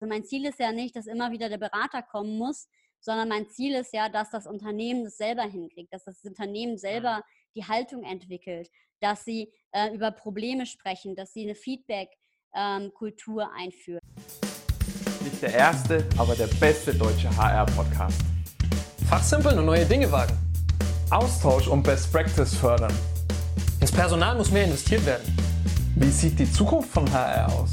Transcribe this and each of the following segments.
Also mein Ziel ist ja nicht, dass immer wieder der Berater kommen muss, sondern mein Ziel ist ja, dass das Unternehmen das selber hinkriegt, dass das Unternehmen selber die Haltung entwickelt, dass sie äh, über Probleme sprechen, dass sie eine Feedback-Kultur ähm, einführen. Nicht der erste, aber der beste deutsche HR-Podcast. Fachsimpeln und neue Dinge wagen. Austausch und Best Practice fördern. Ins Personal muss mehr investiert werden. Wie sieht die Zukunft von HR aus?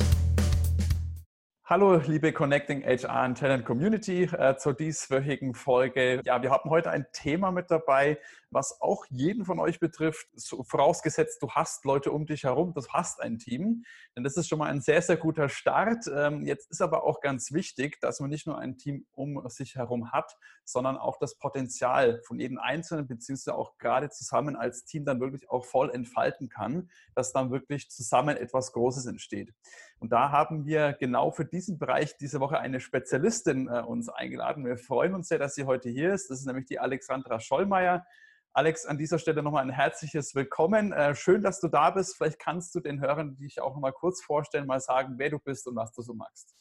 Hallo, liebe Connecting HR and Talent Community äh, zur dieswöchigen Folge. Ja, wir haben heute ein Thema mit dabei, was auch jeden von euch betrifft, so, vorausgesetzt, du hast Leute um dich herum, du hast ein Team. Denn das ist schon mal ein sehr, sehr guter Start. Ähm, jetzt ist aber auch ganz wichtig, dass man nicht nur ein Team um sich herum hat, sondern auch das Potenzial von jedem Einzelnen, beziehungsweise auch gerade zusammen als Team dann wirklich auch voll entfalten kann, dass dann wirklich zusammen etwas Großes entsteht. Und da haben wir genau für diesen Bereich diese Woche eine Spezialistin äh, uns eingeladen. Wir freuen uns sehr, dass sie heute hier ist. Das ist nämlich die Alexandra Schollmeier. Alex, an dieser Stelle nochmal ein herzliches Willkommen. Äh, schön, dass du da bist. Vielleicht kannst du den Hörern dich auch nochmal kurz vorstellen, mal sagen, wer du bist und was du so magst.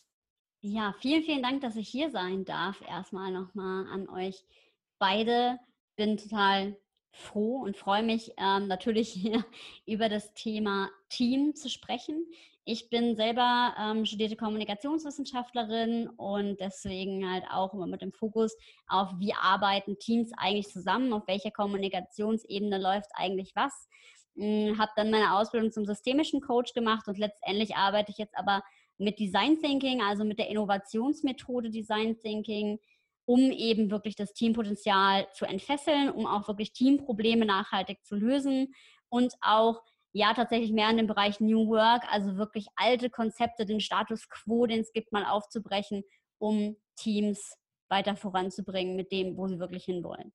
Ja, vielen, vielen Dank, dass ich hier sein darf. Erstmal nochmal an euch beide. Bin total froh und freue mich ähm, natürlich hier über das Thema Team zu sprechen. Ich bin selber ähm, studierte Kommunikationswissenschaftlerin und deswegen halt auch immer mit dem Fokus auf, wie arbeiten Teams eigentlich zusammen, auf welcher Kommunikationsebene läuft eigentlich was. Hm, habe dann meine Ausbildung zum systemischen Coach gemacht und letztendlich arbeite ich jetzt aber mit Design Thinking, also mit der Innovationsmethode Design Thinking, um eben wirklich das Teampotenzial zu entfesseln, um auch wirklich Teamprobleme nachhaltig zu lösen und auch ja tatsächlich mehr in dem Bereich New Work, also wirklich alte Konzepte, den Status quo, den es gibt, mal aufzubrechen, um Teams weiter voranzubringen mit dem, wo sie wirklich hinwollen.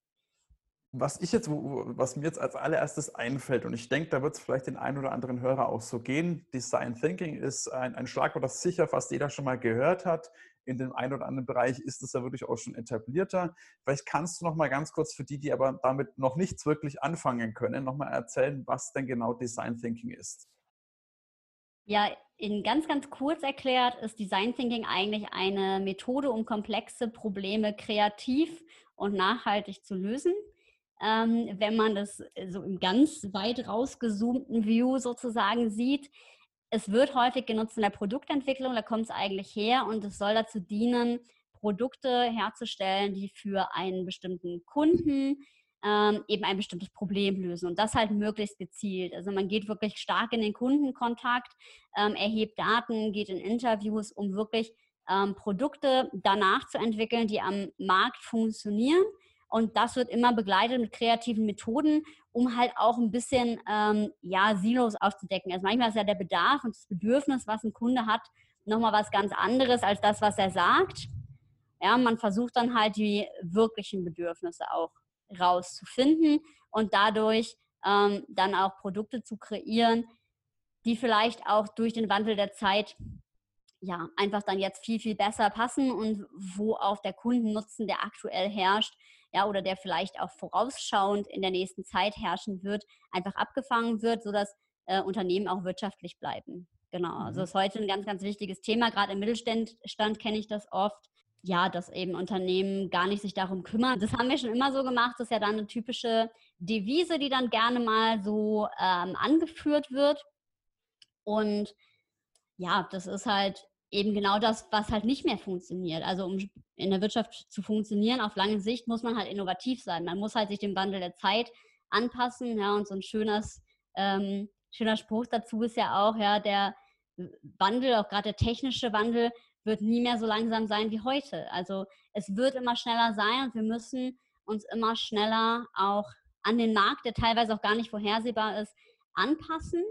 Was ich jetzt, was mir jetzt als allererstes einfällt, und ich denke, da wird es vielleicht den einen oder anderen Hörer auch so gehen, Design Thinking ist ein, ein Schlagwort, das sicher fast jeder schon mal gehört hat in dem einen oder anderen Bereich ist es ja wirklich auch schon etablierter. Vielleicht kannst du noch mal ganz kurz für die, die aber damit noch nichts wirklich anfangen können, noch mal erzählen, was denn genau Design Thinking ist. Ja, in ganz, ganz kurz erklärt ist Design Thinking eigentlich eine Methode, um komplexe Probleme kreativ und nachhaltig zu lösen. Ähm, wenn man das so im ganz weit rausgezoomten View sozusagen sieht, es wird häufig genutzt in der Produktentwicklung, da kommt es eigentlich her und es soll dazu dienen, Produkte herzustellen, die für einen bestimmten Kunden ähm, eben ein bestimmtes Problem lösen und das halt möglichst gezielt. Also man geht wirklich stark in den Kundenkontakt, ähm, erhebt Daten, geht in Interviews, um wirklich ähm, Produkte danach zu entwickeln, die am Markt funktionieren und das wird immer begleitet mit kreativen Methoden, um halt auch ein bisschen ähm, ja, Silos aufzudecken. Also manchmal ist ja der Bedarf und das Bedürfnis, was ein Kunde hat, nochmal was ganz anderes als das, was er sagt. Ja, man versucht dann halt die wirklichen Bedürfnisse auch rauszufinden und dadurch ähm, dann auch Produkte zu kreieren, die vielleicht auch durch den Wandel der Zeit ja einfach dann jetzt viel, viel besser passen und wo auch der Kundennutzen, der aktuell herrscht, ja, oder der vielleicht auch vorausschauend in der nächsten Zeit herrschen wird, einfach abgefangen wird, sodass äh, Unternehmen auch wirtschaftlich bleiben. Genau, also mhm. ist heute ein ganz, ganz wichtiges Thema. Gerade im Mittelstand kenne ich das oft. Ja, dass eben Unternehmen gar nicht sich darum kümmern. Das haben wir schon immer so gemacht. Das ist ja dann eine typische Devise, die dann gerne mal so ähm, angeführt wird. Und ja, das ist halt eben genau das, was halt nicht mehr funktioniert. Also um in der Wirtschaft zu funktionieren auf lange Sicht muss man halt innovativ sein. Man muss halt sich dem Wandel der Zeit anpassen. Ja, und so ein schönes, ähm, schöner Spruch dazu ist ja auch, ja, der Wandel, auch gerade der technische Wandel, wird nie mehr so langsam sein wie heute. Also es wird immer schneller sein und wir müssen uns immer schneller auch an den Markt, der teilweise auch gar nicht vorhersehbar ist, anpassen.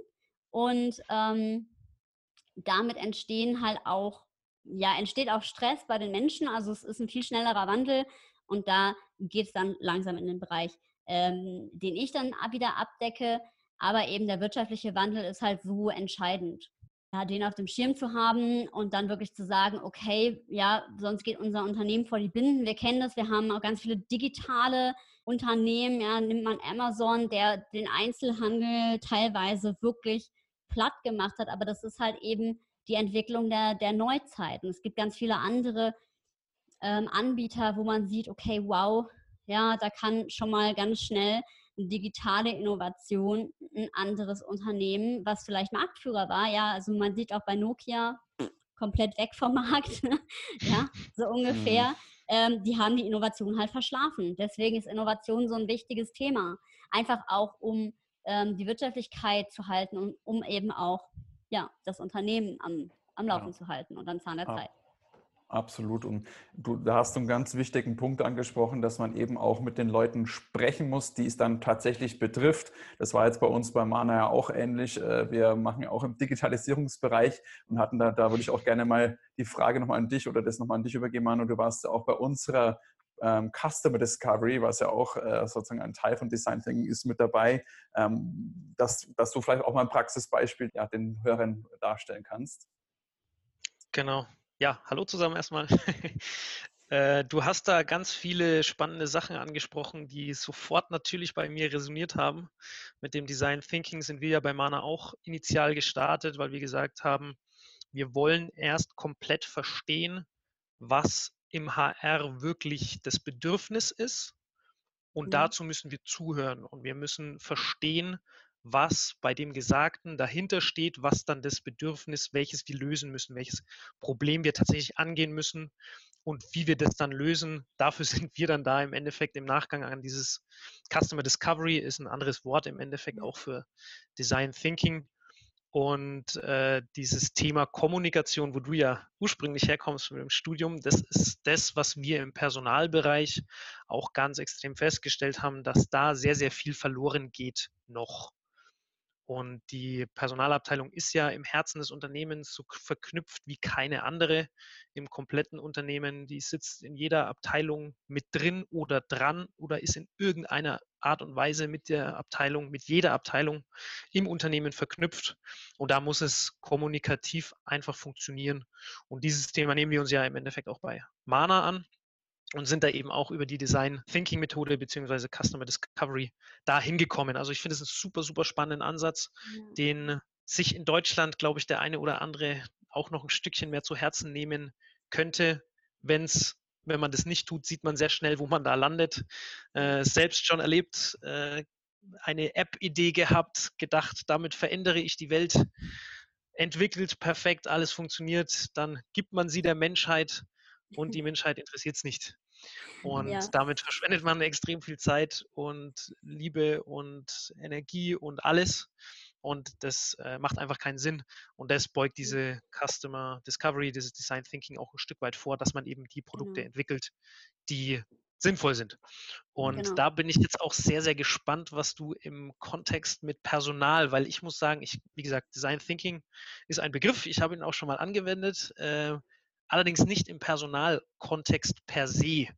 Und ähm, damit entstehen halt auch, ja, entsteht auch Stress bei den Menschen. Also es ist ein viel schnellerer Wandel und da geht es dann langsam in den Bereich, ähm, den ich dann wieder abdecke. Aber eben der wirtschaftliche Wandel ist halt so entscheidend. Ja, den auf dem Schirm zu haben und dann wirklich zu sagen, okay, ja, sonst geht unser Unternehmen vor die Binden. Wir kennen das, wir haben auch ganz viele digitale Unternehmen, ja, nimmt man Amazon, der den Einzelhandel teilweise wirklich platt gemacht hat. Aber das ist halt eben die Entwicklung der, der Neuzeit. Und es gibt ganz viele andere ähm, Anbieter, wo man sieht, okay, wow, ja, da kann schon mal ganz schnell eine digitale Innovation ein anderes Unternehmen, was vielleicht Marktführer war, ja, also man sieht auch bei Nokia komplett weg vom Markt, ja, so ungefähr. Mhm. Ähm, die haben die Innovation halt verschlafen. Deswegen ist Innovation so ein wichtiges Thema. Einfach auch, um ähm, die Wirtschaftlichkeit zu halten und um eben auch ja, das Unternehmen am, am Laufen ja. zu halten und am Zahn der Zeit. Absolut. Und du, da hast du einen ganz wichtigen Punkt angesprochen, dass man eben auch mit den Leuten sprechen muss, die es dann tatsächlich betrifft. Das war jetzt bei uns bei Mana ja auch ähnlich. Äh, wir machen ja auch im Digitalisierungsbereich und hatten da, da würde ich auch gerne mal die Frage nochmal an dich oder das nochmal an dich übergeben, Manu. Du warst ja auch bei unserer ähm, Customer Discovery, was ja auch äh, sozusagen ein Teil von Design Thinking ist, mit dabei, ähm, dass, dass du vielleicht auch mal ein Praxisbeispiel ja, den Hörern darstellen kannst. Genau, ja, hallo zusammen erstmal. Äh, du hast da ganz viele spannende Sachen angesprochen, die sofort natürlich bei mir resoniert haben. Mit dem Design Thinking sind wir ja bei Mana auch initial gestartet, weil wir gesagt haben, wir wollen erst komplett verstehen, was im HR wirklich das Bedürfnis ist. Und mhm. dazu müssen wir zuhören und wir müssen verstehen, was bei dem Gesagten dahinter steht, was dann das Bedürfnis, welches wir lösen müssen, welches Problem wir tatsächlich angehen müssen und wie wir das dann lösen. Dafür sind wir dann da im Endeffekt im Nachgang an dieses Customer Discovery, ist ein anderes Wort im Endeffekt auch für Design Thinking. Und äh, dieses Thema Kommunikation, wo du ja ursprünglich herkommst mit dem Studium, das ist das, was wir im Personalbereich auch ganz extrem festgestellt haben, dass da sehr, sehr viel verloren geht noch. Und die Personalabteilung ist ja im Herzen des Unternehmens so verknüpft wie keine andere im kompletten Unternehmen. Die sitzt in jeder Abteilung mit drin oder dran oder ist in irgendeiner Art und Weise mit der Abteilung, mit jeder Abteilung im Unternehmen verknüpft. Und da muss es kommunikativ einfach funktionieren. Und dieses Thema nehmen wir uns ja im Endeffekt auch bei Mana an und sind da eben auch über die Design Thinking Methode beziehungsweise Customer Discovery da hingekommen. Also ich finde es einen super, super spannenden Ansatz, ja. den sich in Deutschland, glaube ich, der eine oder andere auch noch ein Stückchen mehr zu Herzen nehmen könnte, wenn es wenn man das nicht tut, sieht man sehr schnell, wo man da landet. Äh, selbst schon erlebt, äh, eine App-Idee gehabt, gedacht, damit verändere ich die Welt, entwickelt perfekt, alles funktioniert, dann gibt man sie der Menschheit und die Menschheit interessiert es nicht. Und ja. damit verschwendet man extrem viel Zeit und Liebe und Energie und alles. Und das äh, macht einfach keinen Sinn. Und das beugt diese Customer Discovery, dieses Design Thinking auch ein Stück weit vor, dass man eben die Produkte genau. entwickelt, die sinnvoll sind. Und genau. da bin ich jetzt auch sehr, sehr gespannt, was du im Kontext mit Personal, weil ich muss sagen, ich, wie gesagt, Design Thinking ist ein Begriff, ich habe ihn auch schon mal angewendet. Äh, allerdings nicht im Personalkontext per se,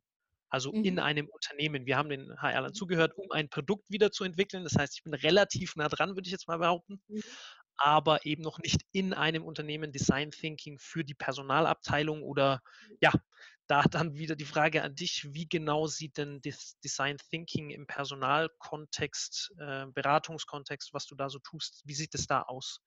also mhm. in einem Unternehmen. Wir haben den HR-Lern zugehört, um ein Produkt wieder zu entwickeln. Das heißt, ich bin relativ nah dran, würde ich jetzt mal behaupten, mhm. aber eben noch nicht in einem Unternehmen Design Thinking für die Personalabteilung oder ja, da dann wieder die Frage an dich, wie genau sieht denn das Design Thinking im Personalkontext, äh, Beratungskontext, was du da so tust, wie sieht es da aus?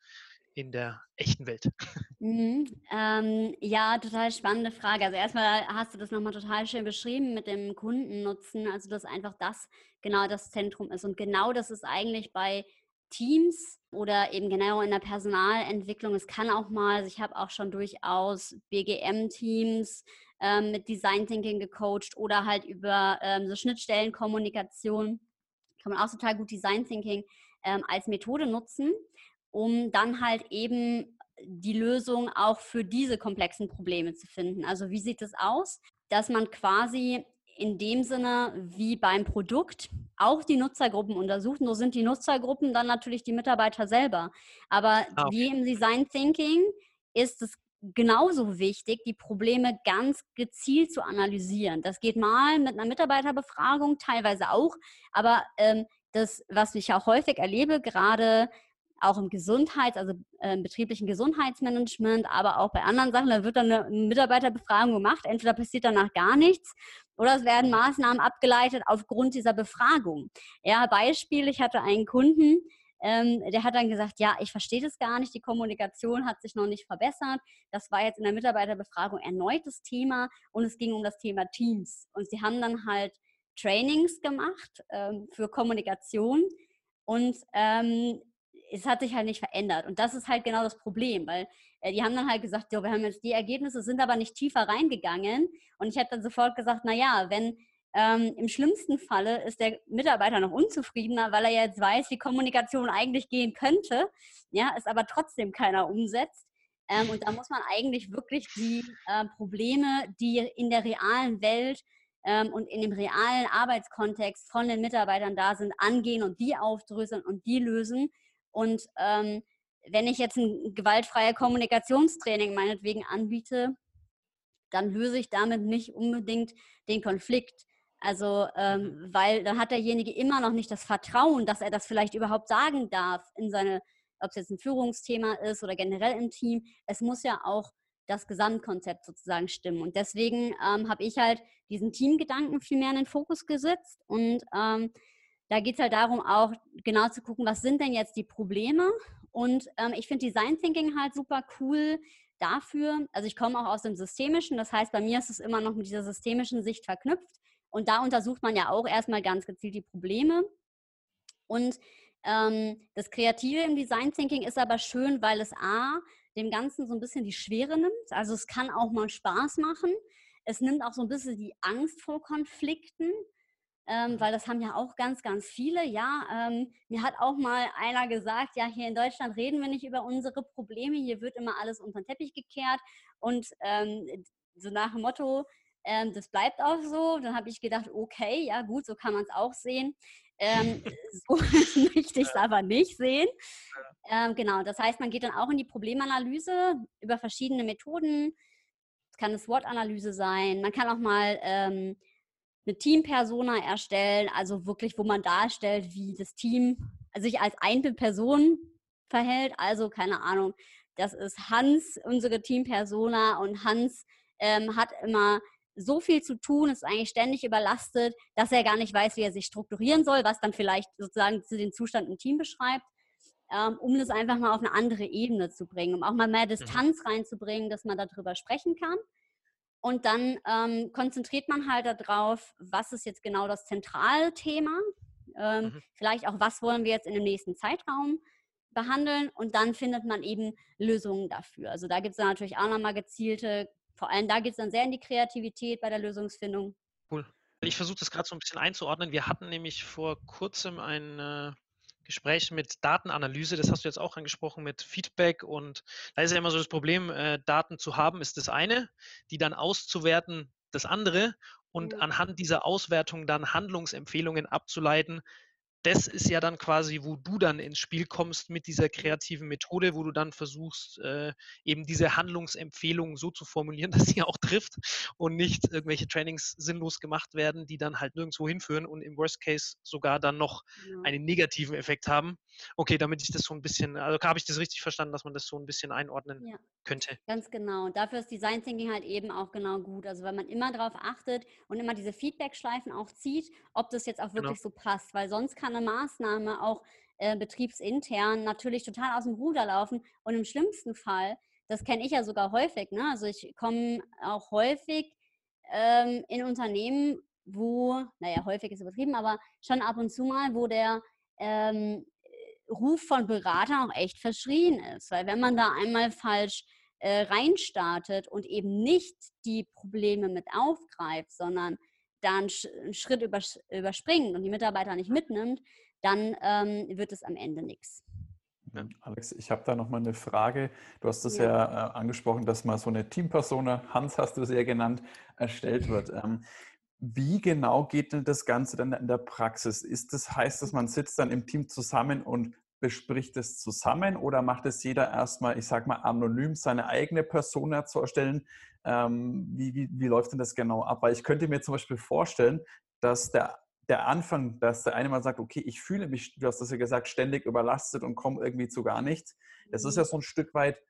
In der echten Welt? Mhm, ähm, ja, total spannende Frage. Also erstmal hast du das nochmal total schön beschrieben mit dem Kundennutzen, also dass einfach das genau das Zentrum ist. Und genau das ist eigentlich bei Teams oder eben genau in der Personalentwicklung. Es kann auch mal, also ich habe auch schon durchaus BGM-Teams ähm, mit Design Thinking gecoacht oder halt über ähm, so Schnittstellenkommunikation kann man auch total gut Design Thinking ähm, als Methode nutzen um dann halt eben die Lösung auch für diese komplexen Probleme zu finden. Also wie sieht es aus, dass man quasi in dem Sinne wie beim Produkt auch die Nutzergruppen untersucht. Nur sind die Nutzergruppen dann natürlich die Mitarbeiter selber. Aber ah, okay. wie im Design Thinking ist es genauso wichtig, die Probleme ganz gezielt zu analysieren. Das geht mal mit einer Mitarbeiterbefragung, teilweise auch. Aber ähm, das, was ich auch häufig erlebe, gerade auch im Gesundheits-, also äh, im betrieblichen Gesundheitsmanagement, aber auch bei anderen Sachen, da wird dann eine Mitarbeiterbefragung gemacht. Entweder passiert danach gar nichts oder es werden Maßnahmen abgeleitet aufgrund dieser Befragung. Ja, Beispiel, ich hatte einen Kunden, ähm, der hat dann gesagt, ja, ich verstehe das gar nicht, die Kommunikation hat sich noch nicht verbessert. Das war jetzt in der Mitarbeiterbefragung erneut das Thema und es ging um das Thema Teams. Und sie haben dann halt Trainings gemacht ähm, für Kommunikation und ähm, es hat sich halt nicht verändert. Und das ist halt genau das Problem, weil äh, die haben dann halt gesagt, jo, wir haben jetzt die Ergebnisse, sind aber nicht tiefer reingegangen. Und ich habe dann sofort gesagt, naja, wenn ähm, im schlimmsten Falle ist der Mitarbeiter noch unzufriedener, weil er jetzt weiß, wie Kommunikation eigentlich gehen könnte, ja, es aber trotzdem keiner umsetzt. Ähm, und da muss man eigentlich wirklich die äh, Probleme, die in der realen Welt ähm, und in dem realen Arbeitskontext von den Mitarbeitern da sind, angehen und die aufdröseln und die lösen. Und ähm, wenn ich jetzt ein gewaltfreies Kommunikationstraining meinetwegen anbiete, dann löse ich damit nicht unbedingt den Konflikt. Also, ähm, mhm. weil dann hat derjenige immer noch nicht das Vertrauen, dass er das vielleicht überhaupt sagen darf in seine, ob es jetzt ein Führungsthema ist oder generell im Team. Es muss ja auch das Gesamtkonzept sozusagen stimmen. Und deswegen ähm, habe ich halt diesen Teamgedanken viel mehr in den Fokus gesetzt. Und ähm, da geht es halt darum, auch genau zu gucken, was sind denn jetzt die Probleme. Und ähm, ich finde Design Thinking halt super cool dafür. Also ich komme auch aus dem Systemischen. Das heißt, bei mir ist es immer noch mit dieser systemischen Sicht verknüpft. Und da untersucht man ja auch erstmal ganz gezielt die Probleme. Und ähm, das Kreative im Design Thinking ist aber schön, weil es A, dem Ganzen so ein bisschen die Schwere nimmt. Also es kann auch mal Spaß machen. Es nimmt auch so ein bisschen die Angst vor Konflikten, ähm, mhm. weil das haben ja auch ganz, ganz viele. Ja, ähm, mir hat auch mal einer gesagt, ja, hier in Deutschland reden wir nicht über unsere Probleme, hier wird immer alles unter den Teppich gekehrt und ähm, so nach dem Motto, ähm, das bleibt auch so. Dann habe ich gedacht, okay, ja gut, so kann man es auch sehen. Ähm, so möchte ich es aber nicht sehen. Ähm, genau, das heißt, man geht dann auch in die Problemanalyse über verschiedene Methoden. Es kann eine SWOT-Analyse sein. Man kann auch mal eine Team-Persona erstellen, also wirklich, wo man darstellt, wie das Team sich als Einzelperson verhält. Also, keine Ahnung, das ist Hans, unsere Team-Persona, und Hans ähm, hat immer so viel zu tun, ist eigentlich ständig überlastet, dass er gar nicht weiß, wie er sich strukturieren soll, was dann vielleicht sozusagen zu den Zustand im Team beschreibt, ähm, um das einfach mal auf eine andere Ebene zu bringen, um auch mal mehr mhm. Distanz reinzubringen, dass man darüber sprechen kann. Und dann ähm, konzentriert man halt darauf, was ist jetzt genau das zentrale Thema, ähm, mhm. vielleicht auch, was wollen wir jetzt in dem nächsten Zeitraum behandeln und dann findet man eben Lösungen dafür. Also da gibt es natürlich auch nochmal gezielte vor allem da geht es dann sehr in die Kreativität bei der Lösungsfindung. Cool. Ich versuche das gerade so ein bisschen einzuordnen. Wir hatten nämlich vor kurzem ein äh, Gespräch mit Datenanalyse, das hast du jetzt auch angesprochen, mit Feedback und da ist ja immer so das Problem, äh, Daten zu haben ist das eine, die dann auszuwerten das andere und mhm. anhand dieser Auswertung dann Handlungsempfehlungen abzuleiten, das ist ja dann quasi, wo du dann ins Spiel kommst mit dieser kreativen Methode, wo du dann versuchst, äh, eben diese Handlungsempfehlungen so zu formulieren, dass sie auch trifft und nicht irgendwelche Trainings sinnlos gemacht werden, die dann halt nirgendwo hinführen und im Worst Case sogar dann noch ja. einen negativen Effekt haben. Okay, damit ich das so ein bisschen, also habe ich das richtig verstanden, dass man das so ein bisschen einordnen ja. könnte. Ganz genau. Dafür ist Design Thinking halt eben auch genau gut. Also weil man immer darauf achtet und immer diese Feedback-Schleifen auch zieht, ob das jetzt auch genau. wirklich genau. so passt. Weil sonst kann eine Maßnahme auch äh, betriebsintern natürlich total aus dem Ruder laufen und im schlimmsten Fall, das kenne ich ja sogar häufig, ne? also ich komme auch häufig ähm, in Unternehmen, wo, naja, häufig ist übertrieben, aber schon ab und zu mal, wo der ähm, Ruf von Beratern auch echt verschrien ist. Weil wenn man da einmal falsch äh, reinstartet und eben nicht die Probleme mit aufgreift, sondern da einen, Schritt übers überspringt und die Mitarbeiter nicht mitnimmt, dann ähm, wird es am Ende nichts. Alex, ich habe da nochmal eine Frage. Du hast es ja, ja äh, angesprochen, dass mal so eine Teampersona, Hans hast du es ja genannt, erstellt wird. Ähm, wie genau geht denn das Ganze dann in der Praxis? Ist das, heißt das, man sitzt dann im Team zusammen und bespricht es zusammen oder macht es jeder erstmal, ich sage mal, anonym seine eigene Persona zu erstellen? Ähm, wie, wie, wie läuft denn das genau ab? Weil ich könnte mir zum Beispiel vorstellen, dass der, der Anfang, dass der eine mal sagt, okay, ich fühle mich, du hast das ja gesagt, ständig überlastet und komme irgendwie zu gar nichts. Das ist ja mhm. so ein Stück weit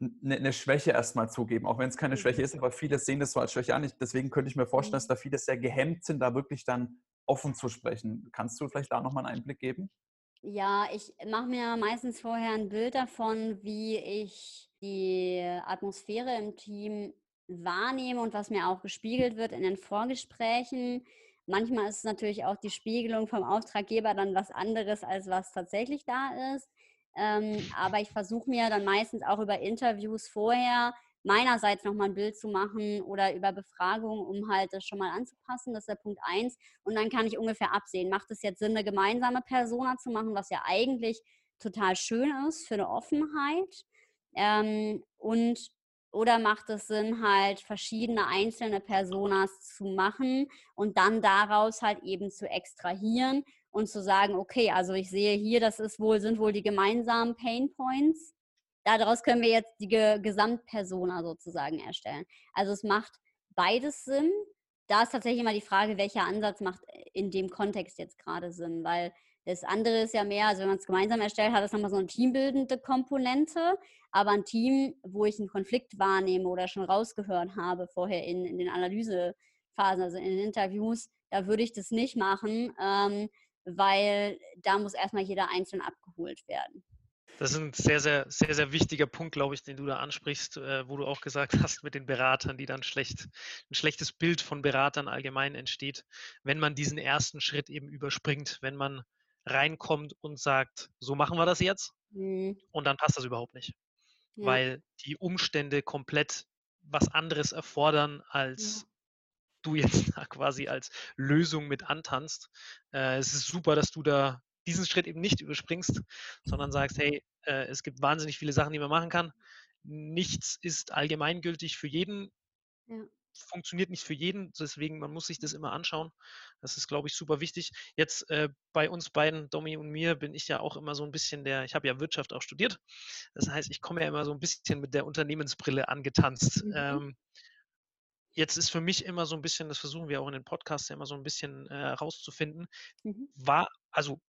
eine, eine Schwäche erstmal zugeben, auch wenn es keine Schwäche ist, aber viele sehen das so als Schwäche an. Deswegen könnte ich mir vorstellen, dass mhm. da viele sehr gehemmt sind, da wirklich dann offen zu sprechen. Kannst du vielleicht da nochmal einen Einblick geben? Ja, ich mache mir meistens vorher ein Bild davon, wie ich die Atmosphäre im Team wahrnehme und was mir auch gespiegelt wird in den Vorgesprächen. Manchmal ist natürlich auch die Spiegelung vom Auftraggeber dann was anderes, als was tatsächlich da ist. Ähm, aber ich versuche mir dann meistens auch über Interviews vorher meinerseits nochmal ein Bild zu machen oder über Befragungen, um halt das schon mal anzupassen. Das ist der Punkt eins. Und dann kann ich ungefähr absehen, macht es jetzt Sinn, eine gemeinsame Persona zu machen, was ja eigentlich total schön ist für eine Offenheit. Ähm, und oder macht es Sinn, halt verschiedene einzelne Personas zu machen und dann daraus halt eben zu extrahieren und zu sagen, okay, also ich sehe hier, das ist wohl, sind wohl die gemeinsamen Pain Points daraus können wir jetzt die Gesamtpersona sozusagen erstellen. Also es macht beides Sinn. Da ist tatsächlich immer die Frage, welcher Ansatz macht in dem Kontext jetzt gerade Sinn, weil das andere ist ja mehr, also wenn man es gemeinsam erstellt, hat es nochmal so eine teambildende Komponente, aber ein Team, wo ich einen Konflikt wahrnehme oder schon rausgehört habe vorher in, in den Analysephasen, also in den Interviews, da würde ich das nicht machen, ähm, weil da muss erstmal jeder einzeln abgeholt werden. Das ist ein sehr, sehr, sehr, sehr wichtiger Punkt, glaube ich, den du da ansprichst, äh, wo du auch gesagt hast mit den Beratern, die dann schlecht, ein schlechtes Bild von Beratern allgemein entsteht, wenn man diesen ersten Schritt eben überspringt, wenn man reinkommt und sagt, so machen wir das jetzt mhm. und dann passt das überhaupt nicht, ja. weil die Umstände komplett was anderes erfordern, als ja. du jetzt quasi als Lösung mit antanzt. Äh, es ist super, dass du da diesen Schritt eben nicht überspringst, sondern sagst, hey, äh, es gibt wahnsinnig viele Sachen, die man machen kann. Nichts ist allgemeingültig für jeden. Ja. Funktioniert nicht für jeden, deswegen man muss sich das immer anschauen. Das ist, glaube ich, super wichtig. Jetzt äh, bei uns beiden, Domi und mir, bin ich ja auch immer so ein bisschen der, ich habe ja Wirtschaft auch studiert. Das heißt, ich komme ja immer so ein bisschen mit der Unternehmensbrille angetanzt. Mhm. Ähm, jetzt ist für mich immer so ein bisschen, das versuchen wir auch in den Podcasts ja immer so ein bisschen äh, rauszufinden, mhm. war, also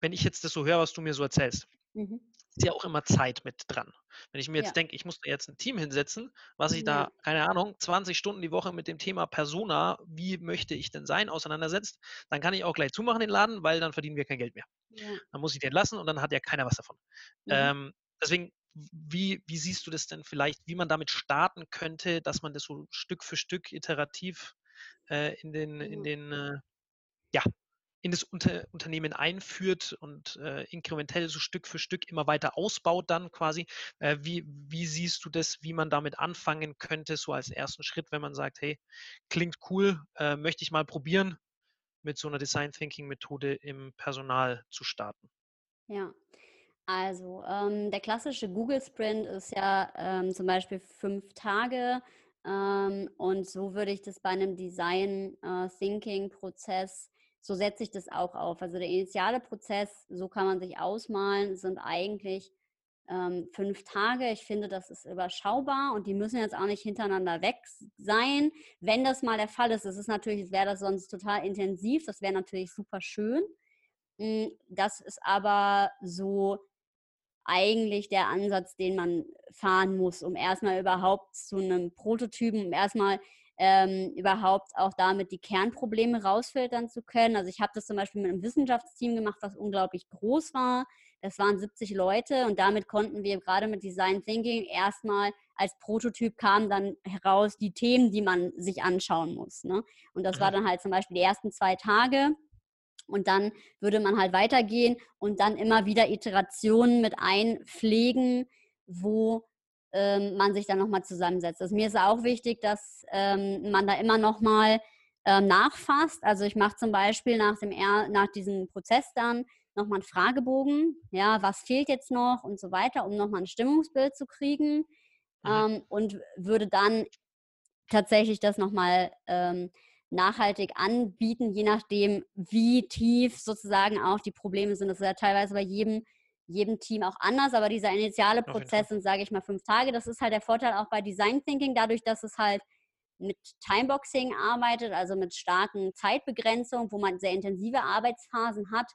wenn ich jetzt das so höre, was du mir so erzählst, mhm. ist ja auch immer Zeit mit dran. Wenn ich mir jetzt ja. denke, ich muss da jetzt ein Team hinsetzen, was ich ja. da, keine Ahnung, 20 Stunden die Woche mit dem Thema Persona, wie möchte ich denn sein, auseinandersetzt, dann kann ich auch gleich zumachen den Laden, weil dann verdienen wir kein Geld mehr. Ja. Dann muss ich den lassen und dann hat ja keiner was davon. Mhm. Ähm, deswegen, wie, wie siehst du das denn vielleicht, wie man damit starten könnte, dass man das so Stück für Stück iterativ äh, in den, in den äh, ja, in das Unter Unternehmen einführt und äh, inkrementell so Stück für Stück immer weiter ausbaut dann quasi. Äh, wie, wie siehst du das, wie man damit anfangen könnte, so als ersten Schritt, wenn man sagt, hey, klingt cool, äh, möchte ich mal probieren, mit so einer Design Thinking Methode im Personal zu starten? Ja, also ähm, der klassische Google Sprint ist ja ähm, zum Beispiel fünf Tage. Ähm, und so würde ich das bei einem Design äh, Thinking Prozess so setze ich das auch auf. Also der initiale Prozess, so kann man sich ausmalen, sind eigentlich ähm, fünf Tage. Ich finde, das ist überschaubar und die müssen jetzt auch nicht hintereinander weg sein. Wenn das mal der Fall ist, das ist natürlich, wäre das sonst total intensiv, das wäre natürlich super schön. Hm, das ist aber so eigentlich der Ansatz, den man fahren muss, um erstmal überhaupt zu einem Prototypen, um erstmal ähm, überhaupt auch damit die Kernprobleme rausfiltern zu können. Also ich habe das zum Beispiel mit einem Wissenschaftsteam gemacht, was unglaublich groß war. Das waren 70 Leute und damit konnten wir gerade mit Design Thinking erstmal als Prototyp kamen dann heraus die Themen, die man sich anschauen muss. Ne? Und das war dann halt zum Beispiel die ersten zwei Tage. Und dann würde man halt weitergehen und dann immer wieder Iterationen mit einpflegen, wo ähm, man sich dann nochmal zusammensetzt. Also mir ist auch wichtig, dass ähm, man da immer nochmal ähm, nachfasst. Also ich mache zum Beispiel nach, dem nach diesem Prozess dann nochmal einen Fragebogen, ja, was fehlt jetzt noch und so weiter, um nochmal ein Stimmungsbild zu kriegen mhm. ähm, und würde dann tatsächlich das nochmal ähm, nachhaltig anbieten, je nachdem, wie tief sozusagen auch die Probleme sind. Das ist ja teilweise bei jedem jedem Team auch anders, aber dieser initiale Prozess sind, sage ich mal, fünf Tage. Das ist halt der Vorteil auch bei Design Thinking, dadurch, dass es halt mit Timeboxing arbeitet, also mit starken Zeitbegrenzungen, wo man sehr intensive Arbeitsphasen hat,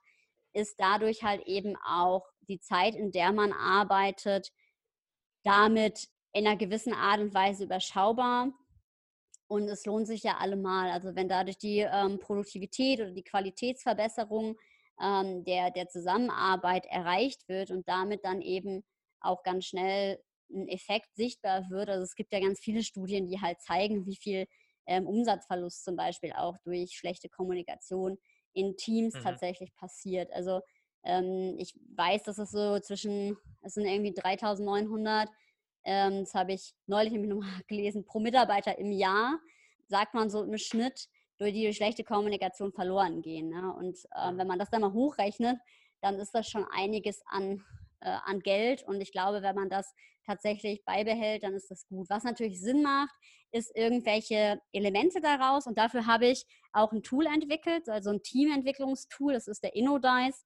ist dadurch halt eben auch die Zeit, in der man arbeitet, damit in einer gewissen Art und Weise überschaubar. Und es lohnt sich ja allemal. Also wenn dadurch die ähm, Produktivität oder die Qualitätsverbesserung ähm, der, der Zusammenarbeit erreicht wird und damit dann eben auch ganz schnell ein Effekt sichtbar wird. Also es gibt ja ganz viele Studien, die halt zeigen, wie viel ähm, Umsatzverlust zum Beispiel auch durch schlechte Kommunikation in Teams mhm. tatsächlich passiert. Also ähm, ich weiß, dass es so zwischen, es sind irgendwie 3900, ähm, das habe ich neulich nämlich nochmal gelesen, pro Mitarbeiter im Jahr, sagt man so im Schnitt, durch die schlechte Kommunikation verloren gehen. Ne? Und äh, wenn man das dann mal hochrechnet, dann ist das schon einiges an, äh, an Geld. Und ich glaube, wenn man das tatsächlich beibehält, dann ist das gut. Was natürlich Sinn macht, ist irgendwelche Elemente daraus. Und dafür habe ich auch ein Tool entwickelt, also ein Teamentwicklungstool. Das ist der InnoDice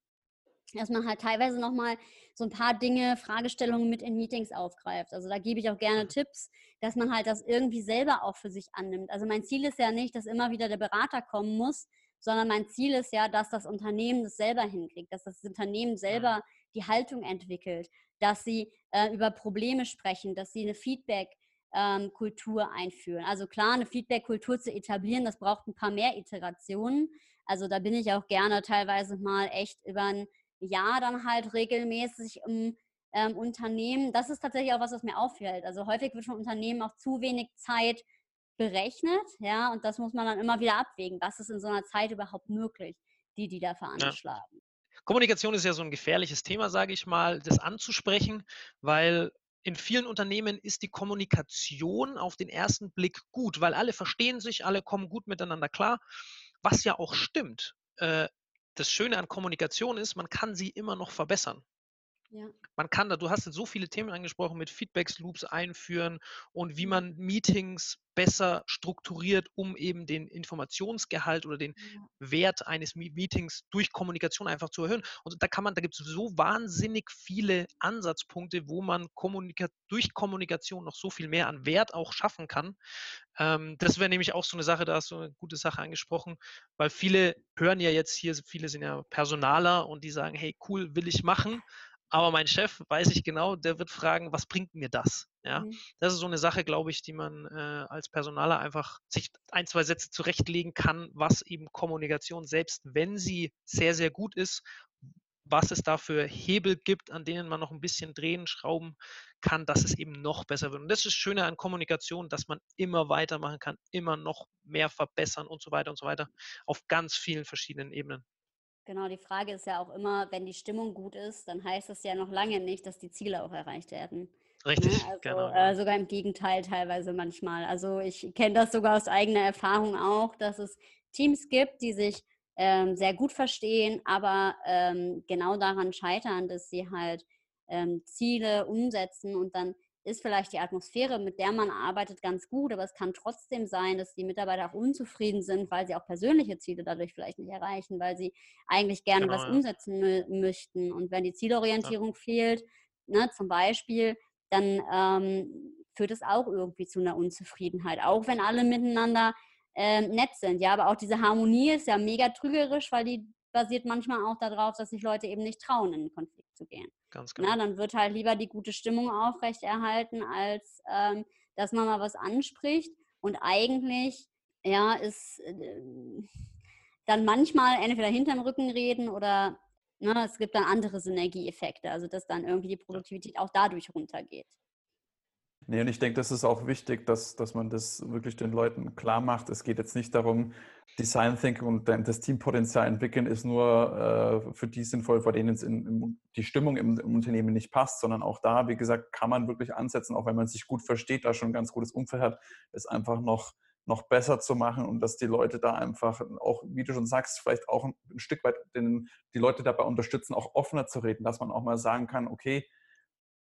dass man halt teilweise nochmal so ein paar Dinge, Fragestellungen mit in Meetings aufgreift. Also da gebe ich auch gerne Tipps, dass man halt das irgendwie selber auch für sich annimmt. Also mein Ziel ist ja nicht, dass immer wieder der Berater kommen muss, sondern mein Ziel ist ja, dass das Unternehmen das selber hinkriegt, dass das Unternehmen selber die Haltung entwickelt, dass sie äh, über Probleme sprechen, dass sie eine Feedback ähm, Kultur einführen. Also klar, eine Feedback-Kultur zu etablieren, das braucht ein paar mehr Iterationen. Also da bin ich auch gerne teilweise mal echt über ein Jahr dann halt regelmäßig im ähm, Unternehmen. Das ist tatsächlich auch was, was mir auffällt. Also häufig wird von Unternehmen auch zu wenig Zeit berechnet, ja, und das muss man dann immer wieder abwägen. Was ist in so einer Zeit überhaupt möglich, die die da veranschlagen? Ja. Kommunikation ist ja so ein gefährliches Thema, sage ich mal, das anzusprechen, weil in vielen Unternehmen ist die Kommunikation auf den ersten Blick gut, weil alle verstehen sich, alle kommen gut miteinander klar, was ja auch stimmt. Äh, das Schöne an Kommunikation ist, man kann sie immer noch verbessern. Ja. Man kann da, du hast jetzt so viele Themen angesprochen mit Feedbacks-Loops einführen und wie mhm. man Meetings besser strukturiert, um eben den Informationsgehalt oder den ja. Wert eines Meetings durch Kommunikation einfach zu erhöhen. Und da kann man, da gibt es so wahnsinnig viele Ansatzpunkte, wo man Kommunika durch Kommunikation noch so viel mehr an Wert auch schaffen kann. Ähm, das wäre nämlich auch so eine Sache, da hast du eine gute Sache angesprochen, weil viele hören ja jetzt hier, viele sind ja Personaler und die sagen, hey, cool, will ich machen. Aber mein Chef, weiß ich genau, der wird fragen, was bringt mir das? Ja, mhm. das ist so eine Sache, glaube ich, die man äh, als Personaler einfach sich ein, zwei Sätze zurechtlegen kann, was eben Kommunikation, selbst wenn sie sehr, sehr gut ist, was es da für Hebel gibt, an denen man noch ein bisschen drehen, schrauben kann, dass es eben noch besser wird. Und das ist das Schöne an Kommunikation, dass man immer weitermachen kann, immer noch mehr verbessern und so weiter und so weiter auf ganz vielen verschiedenen Ebenen. Genau, die Frage ist ja auch immer, wenn die Stimmung gut ist, dann heißt das ja noch lange nicht, dass die Ziele auch erreicht werden. Ne? Richtig, also, genau. Äh, sogar im Gegenteil teilweise manchmal. Also ich kenne das sogar aus eigener Erfahrung auch, dass es Teams gibt, die sich ähm, sehr gut verstehen, aber ähm, genau daran scheitern, dass sie halt ähm, Ziele umsetzen und dann ist vielleicht die Atmosphäre, mit der man arbeitet, ganz gut, aber es kann trotzdem sein, dass die Mitarbeiter auch unzufrieden sind, weil sie auch persönliche Ziele dadurch vielleicht nicht erreichen, weil sie eigentlich gerne genau, was ja. umsetzen möchten. Und wenn die Zielorientierung ja. fehlt, ne, zum Beispiel, dann ähm, führt es auch irgendwie zu einer Unzufriedenheit, auch wenn alle miteinander äh, nett sind. Ja, aber auch diese Harmonie ist ja mega trügerisch, weil die basiert manchmal auch darauf, dass sich Leute eben nicht trauen, in einen Konflikt zu gehen. Ganz genau. Na, dann wird halt lieber die gute Stimmung aufrechterhalten, als ähm, dass man mal was anspricht. Und eigentlich, ja, ist äh, dann manchmal entweder hinterm Rücken reden oder ne, es gibt dann andere Synergieeffekte, also dass dann irgendwie die Produktivität auch dadurch runtergeht. Nee, und ich denke, das ist auch wichtig, dass, dass man das wirklich den Leuten klar macht. Es geht jetzt nicht darum, Design Thinking und das Teampotenzial entwickeln ist nur äh, für die sinnvoll, vor denen in, in, die Stimmung im, im, Unternehmen nicht passt, sondern auch da, wie gesagt, kann man wirklich ansetzen, auch wenn man sich gut versteht, da schon ein ganz gutes Umfeld hat, es einfach noch, noch besser zu machen und dass die Leute da einfach auch, wie du schon sagst, vielleicht auch ein, ein Stück weit den, die Leute dabei unterstützen, auch offener zu reden, dass man auch mal sagen kann, okay,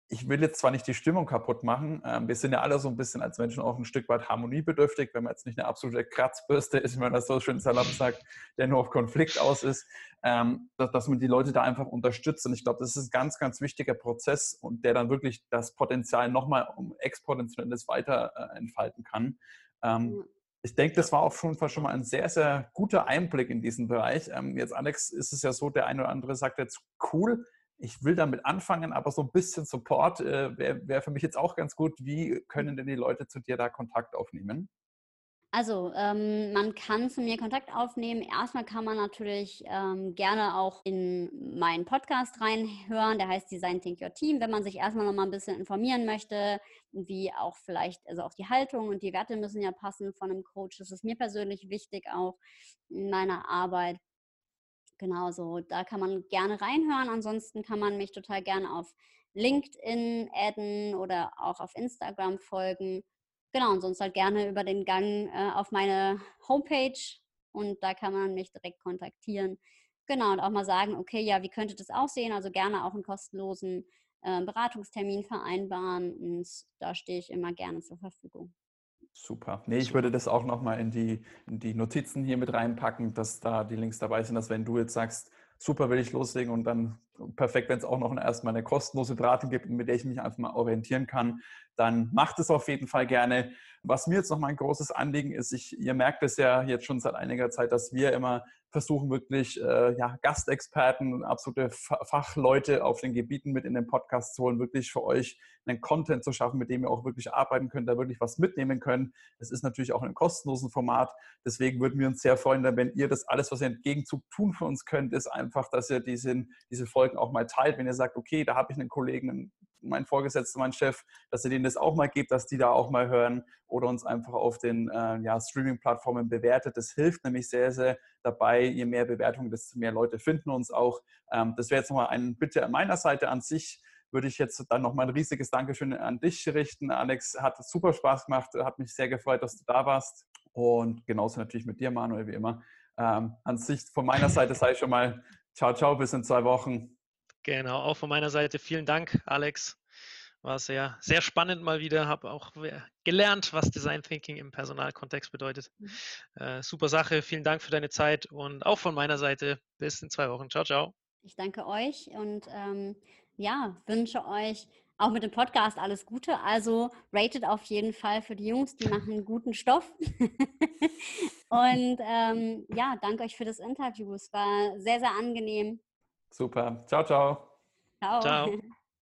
ich will jetzt zwar nicht die Stimmung kaputt machen, ähm, wir sind ja alle so ein bisschen als Menschen auch ein Stück weit harmoniebedürftig, wenn man jetzt nicht eine absolute Kratzbürste ist, wie man das so schön salopp sagt, der nur auf Konflikt aus ist, ähm, dass, man die Leute da einfach unterstützt. Und ich glaube, das ist ein ganz, ganz wichtiger Prozess und der dann wirklich das Potenzial nochmal um exponentielles weiter äh, entfalten kann. Ähm, ich denke, das war auf jeden Fall schon mal ein sehr, sehr guter Einblick in diesen Bereich. Jetzt, Alex, ist es ja so, der eine oder andere sagt jetzt, cool, ich will damit anfangen, aber so ein bisschen Support äh, wäre wär für mich jetzt auch ganz gut. Wie können denn die Leute zu dir da Kontakt aufnehmen? Also, ähm, man kann zu mir Kontakt aufnehmen. Erstmal kann man natürlich ähm, gerne auch in meinen Podcast reinhören. Der heißt Design Think Your Team. Wenn man sich erstmal noch mal ein bisschen informieren möchte, wie auch vielleicht, also auch die Haltung und die Werte müssen ja passen von einem Coach. Das ist mir persönlich wichtig auch in meiner Arbeit. Genau so, da kann man gerne reinhören. Ansonsten kann man mich total gerne auf LinkedIn adden oder auch auf Instagram folgen. Genau, und sonst halt gerne über den Gang äh, auf meine Homepage und da kann man mich direkt kontaktieren. Genau, und auch mal sagen, okay, ja, wie könnte das aussehen? Also gerne auch einen kostenlosen äh, Beratungstermin vereinbaren und da stehe ich immer gerne zur Verfügung. Super. Nee, ich würde das auch nochmal in die, in die Notizen hier mit reinpacken, dass da die Links dabei sind, dass wenn du jetzt sagst, super, will ich loslegen und dann perfekt, wenn es auch noch erstmal eine kostenlose Beratung gibt, mit der ich mich einfach mal orientieren kann, dann macht es auf jeden Fall gerne. Was mir jetzt noch mal ein großes Anliegen ist, ich, ihr merkt es ja jetzt schon seit einiger Zeit, dass wir immer versuchen, wirklich äh, ja, Gastexperten, absolute Fachleute auf den Gebieten mit in den Podcast zu holen, wirklich für euch einen Content zu schaffen, mit dem ihr auch wirklich arbeiten könnt, da wirklich was mitnehmen könnt. Es ist natürlich auch in einem kostenlosen Format. Deswegen würden wir uns sehr freuen, wenn ihr das alles, was ihr im Gegenzug tun für uns könnt, ist einfach, dass ihr diese, diese Folgen auch mal teilt. Wenn ihr sagt, okay, da habe ich einen Kollegen, mein Vorgesetzter, mein Chef, dass ihr denen das auch mal gebt, dass die da auch mal hören oder uns einfach auf den äh, ja, Streaming-Plattformen bewertet. Das hilft nämlich sehr, sehr dabei. Je mehr Bewertungen, desto mehr Leute finden uns auch. Ähm, das wäre jetzt nochmal eine Bitte an meiner Seite an sich würde ich jetzt dann nochmal ein riesiges Dankeschön an dich richten. Alex, hat super Spaß gemacht, hat mich sehr gefreut, dass du da warst. Und genauso natürlich mit dir, Manuel, wie immer. Ähm, an sich von meiner Seite sei schon mal ciao, ciao, bis in zwei Wochen. Genau, auch von meiner Seite vielen Dank, Alex. War sehr, sehr spannend mal wieder. Habe auch gelernt, was Design Thinking im Personalkontext bedeutet. Mhm. Äh, super Sache. Vielen Dank für deine Zeit und auch von meiner Seite bis in zwei Wochen. Ciao, ciao. Ich danke euch und ähm, ja, wünsche euch auch mit dem Podcast alles Gute. Also rated auf jeden Fall für die Jungs, die machen guten Stoff. und ähm, ja, danke euch für das Interview. Es war sehr, sehr angenehm. Super. Ciao, ciao. Ciao. ciao.